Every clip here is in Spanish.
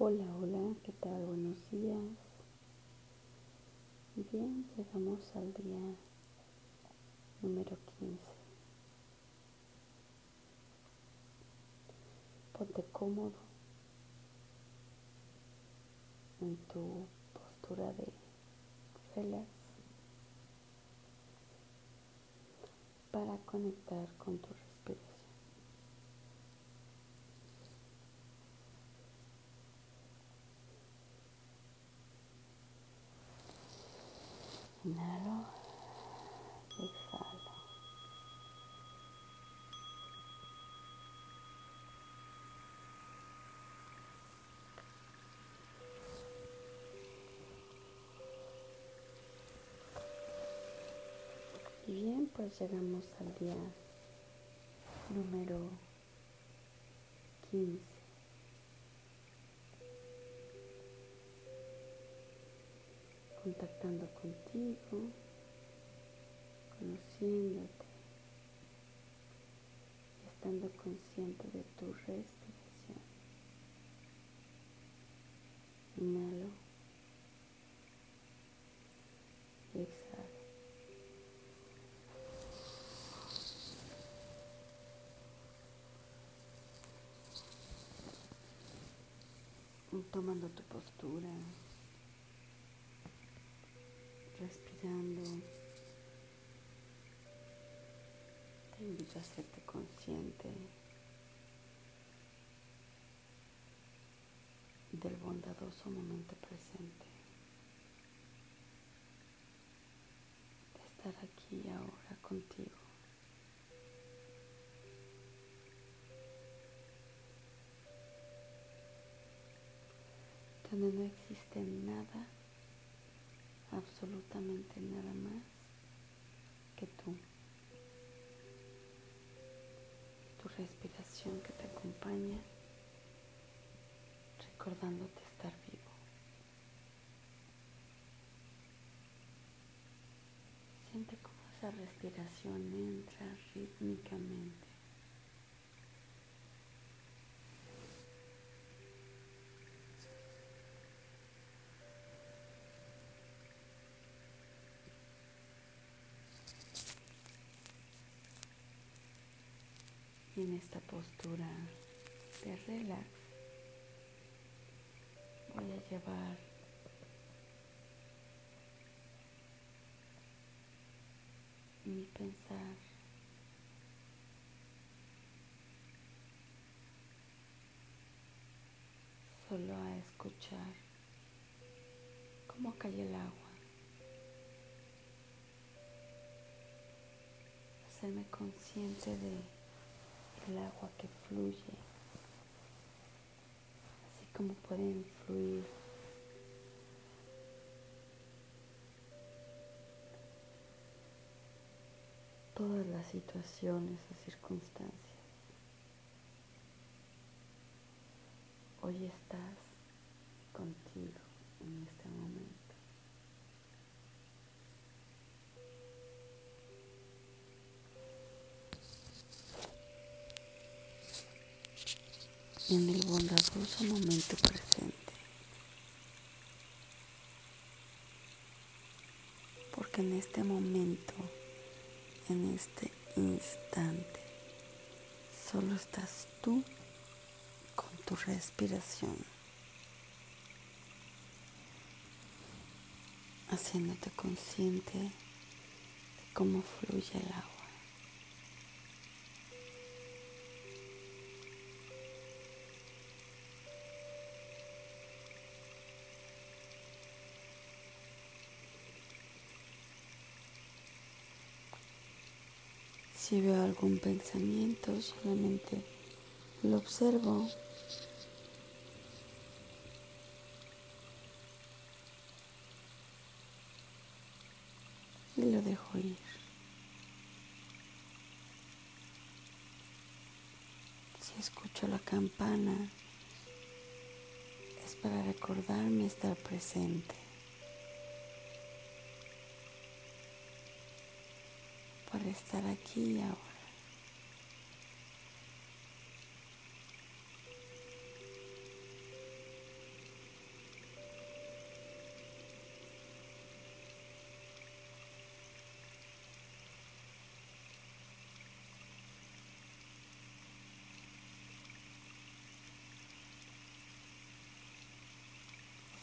Hola, hola, ¿qué tal? Buenos días. Bien, llegamos al día número 15. Ponte cómodo en tu postura de relax para conectar con tu respiración. Inhalo exhalo. Bien, pues llegamos al día número 15. Contactando contigo, conociéndote y estando consciente de tu respiración. Inhalo y exhalo. Tomando tu postura Te invito a hacerte consciente del bondadoso momento presente. De estar aquí ahora contigo. Donde no existe nada absolutamente nada más que tú. Tu respiración que te acompaña, recordándote estar vivo. Siente cómo esa respiración entra rítmicamente en esta postura de relax voy a llevar mi pensar solo a escuchar cómo cae el agua. Hacerme consciente de el agua que fluye, así como pueden fluir todas las situaciones o circunstancias. Hoy estás contigo en este momento. En el bondadoso momento presente. Porque en este momento, en este instante, solo estás tú con tu respiración, haciéndote consciente de cómo fluye el agua. Si veo algún pensamiento, solamente lo observo. Y lo dejo ir. Si escucho la campana, es para recordarme estar presente. para estar aquí y ahora.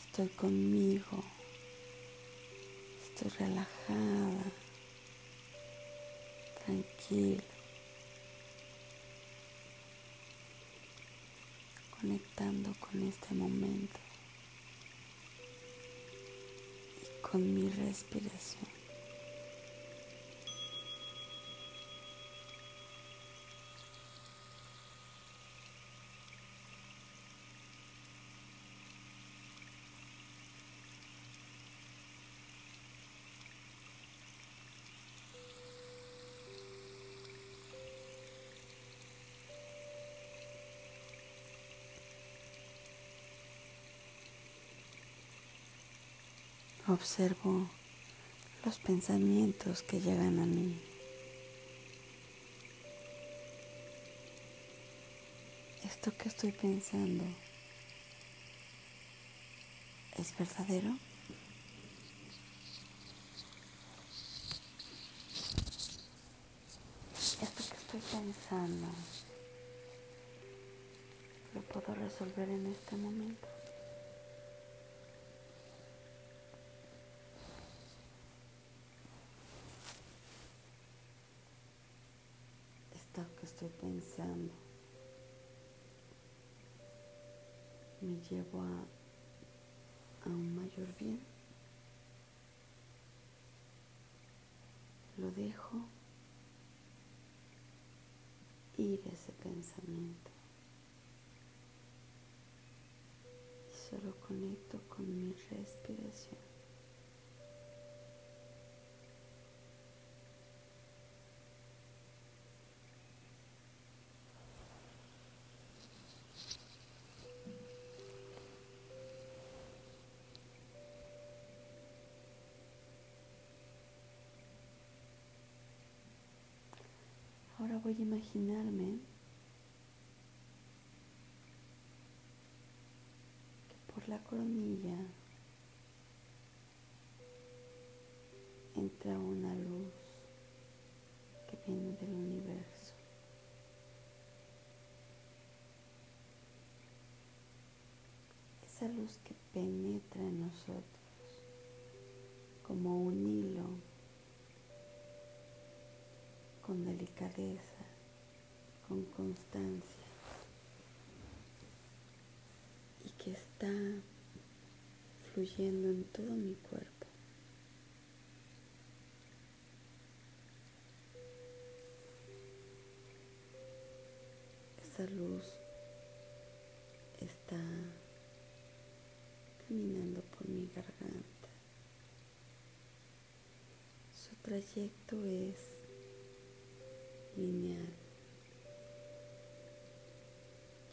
estoy conmigo, estoy relajada tranquilo, conectando con este momento y con mi respiración. Observo los pensamientos que llegan a mí. ¿Esto que estoy pensando es verdadero? Esto que estoy pensando lo puedo resolver en este momento. que estoy pensando llevo a, a un mayor bien. Lo dejo ir ese pensamiento. Y solo conecto con mi respiración. Ahora voy a imaginarme que por la coronilla entra una luz que viene del universo. Esa luz que penetra en nosotros como un hilo con delicadeza, con constancia y que está fluyendo en todo mi cuerpo. Esa luz está caminando por mi garganta. Su trayecto es lineal.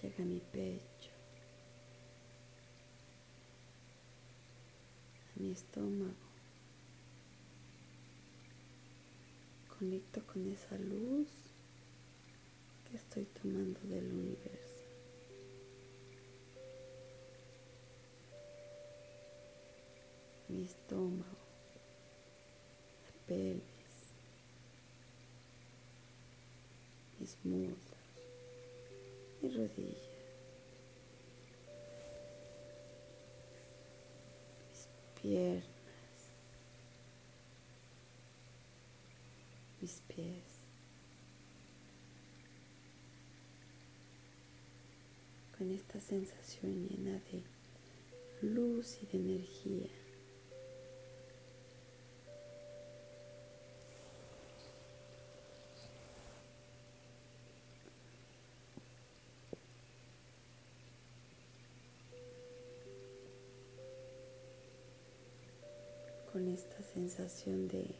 Llega a mi pecho, a mi estómago. Conecto con esa luz que estoy tomando del universo. Mi estómago, la pelvis mis muslos, mis rodillas, mis piernas, mis pies. Con esta sensación llena de luz y de energía. Esta sensación de,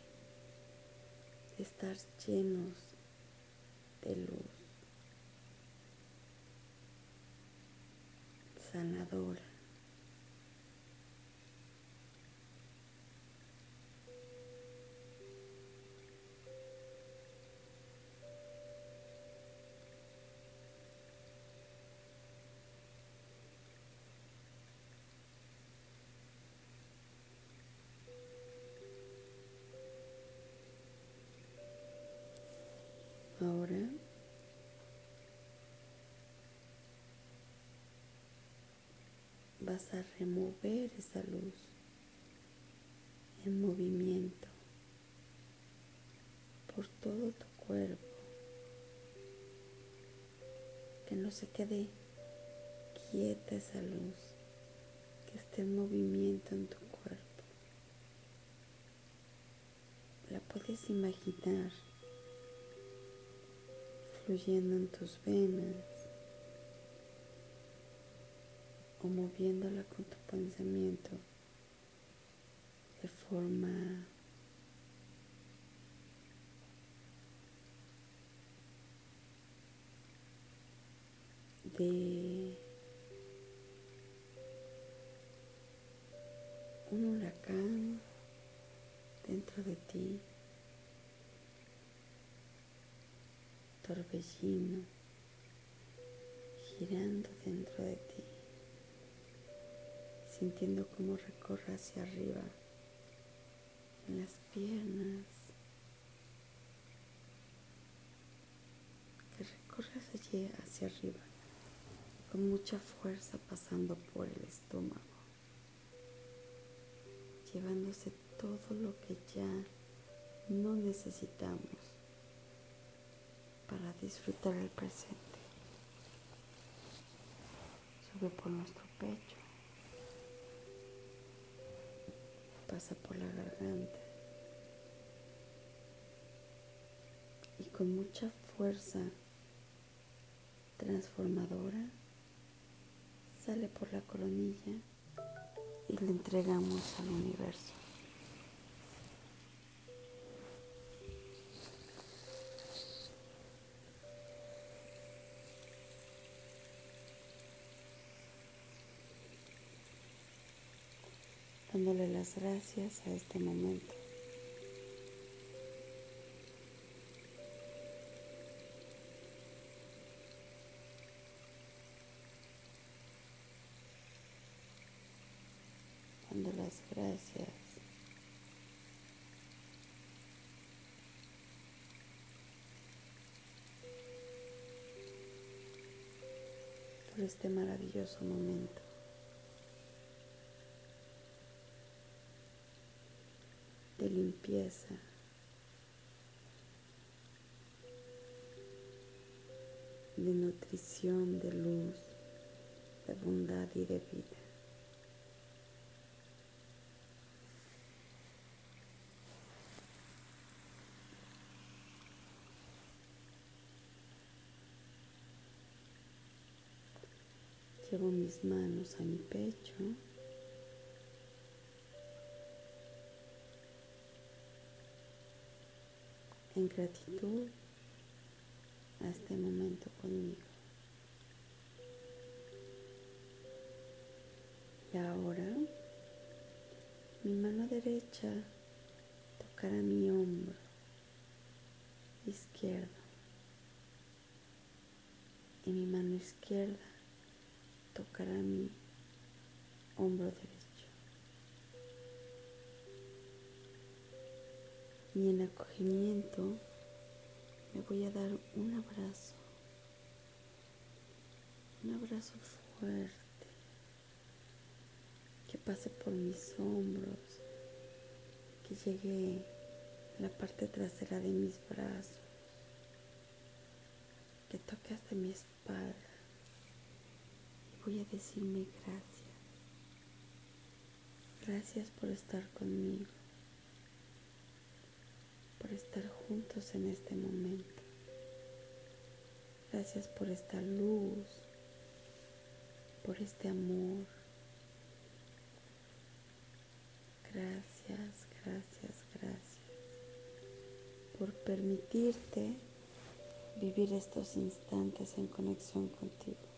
de estar llenos de luz sanadora. Vas a remover esa luz en movimiento por todo tu cuerpo, que no se quede quieta esa luz, que esté en movimiento en tu cuerpo. La puedes imaginar fluyendo en tus venas o moviéndola con tu pensamiento de forma de un huracán dentro de ti, torbellino girando dentro de ti, sintiendo cómo recorre hacia arriba en las piernas, que recorres allí hacia arriba con mucha fuerza pasando por el estómago, llevándose todo lo que ya no necesitamos para disfrutar el presente. Sube por nuestro pecho, pasa por la garganta y con mucha fuerza transformadora sale por la coronilla y le entregamos al universo. Dándole las gracias a este momento. dando las gracias por este maravilloso momento. Limpieza, de nutrición, de luz, de bondad y de vida. Llevo mis manos a mi pecho. En gratitud a este momento conmigo. Y ahora mi mano derecha tocará mi hombro izquierdo y mi mano izquierda tocará mi hombro derecho. Y en acogimiento me voy a dar un abrazo, un abrazo fuerte. Que pase por mis hombros, que llegue a la parte trasera de mis brazos, que toque hasta mi espalda. Voy a decirme gracias. Gracias por estar conmigo, por estar juntos en este momento. Gracias por esta luz, por este amor. Gracias, gracias, gracias por permitirte vivir estos instantes en conexión contigo.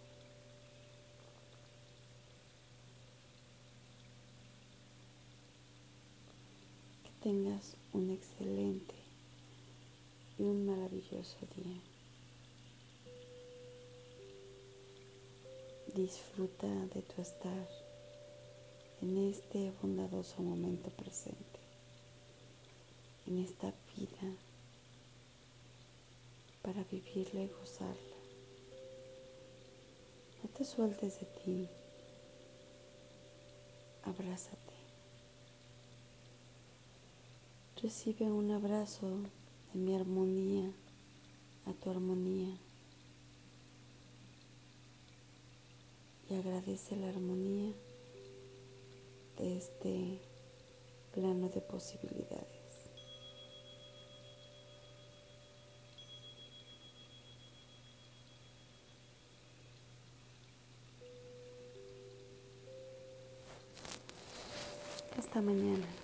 tengas un excelente y un maravilloso día. Disfruta de tu estar en este bondadoso momento presente, en esta vida, para vivirla y gozarla. No te sueltes de ti, abrázate. Recibe un abrazo de mi armonía a tu armonía y agradece la armonía de este plano de posibilidades. Hasta mañana.